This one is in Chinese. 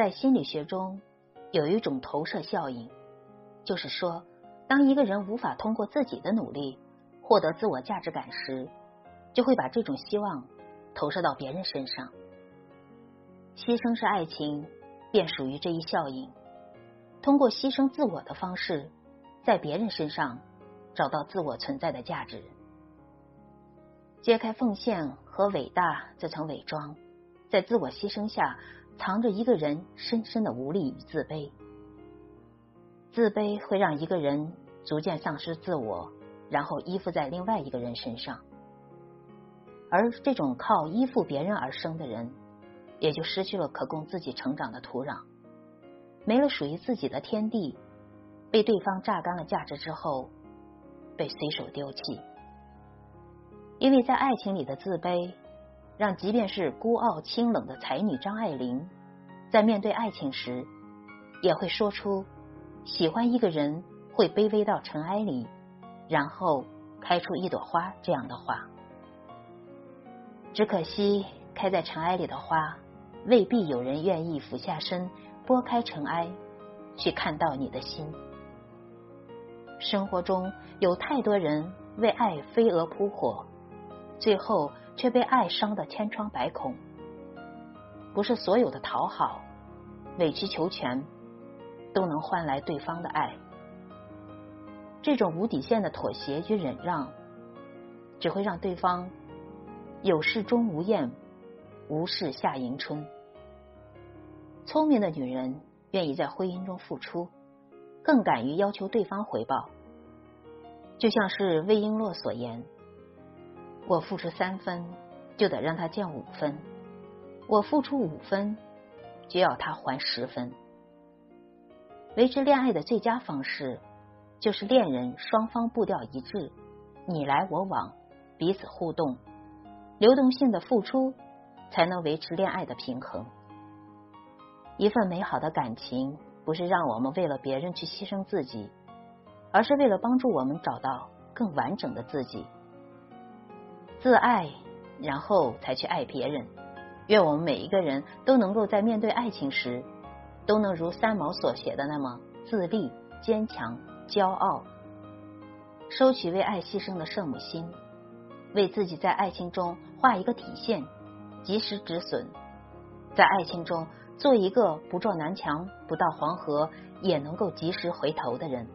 在心理学中有一种投射效应，就是说，当一个人无法通过自己的努力获得自我价值感时，就会把这种希望投射到别人身上。牺牲是爱情，便属于这一效应。通过牺牲自我的方式，在别人身上找到自我存在的价值。揭开奉献和伟大这层伪装，在自我牺牲下藏着一个人深深的无力与自卑。自卑会让一个人逐渐丧失自我，然后依附在另外一个人身上。而这种靠依附别人而生的人，也就失去了可供自己成长的土壤，没了属于自己的天地，被对方榨干了价值之后，被随手丢弃。因为在爱情里的自卑，让即便是孤傲清冷的才女张爱玲，在面对爱情时，也会说出喜欢一个人会卑微到尘埃里，然后开出一朵花这样的话。只可惜，开在尘埃里的花，未必有人愿意俯下身拨开尘埃，去看到你的心。生活中有太多人为爱飞蛾扑火，最后却被爱伤得千疮百孔。不是所有的讨好、委曲求全，都能换来对方的爱。这种无底线的妥协与忍让，只会让对方。有事钟无艳，无事夏迎春。聪明的女人愿意在婚姻中付出，更敢于要求对方回报。就像是魏璎珞所言：“我付出三分，就得让他降五分；我付出五分，就要他还十分。”维持恋爱的最佳方式，就是恋人双方步调一致，你来我往，彼此互动。流动性的付出，才能维持恋爱的平衡。一份美好的感情，不是让我们为了别人去牺牲自己，而是为了帮助我们找到更完整的自己。自爱，然后才去爱别人。愿我们每一个人都能够在面对爱情时，都能如三毛所写的那么自立、坚强、骄傲，收取为爱牺牲的圣母心。为自己在爱情中画一个底线，及时止损，在爱情中做一个不撞南墙不到黄河也能够及时回头的人。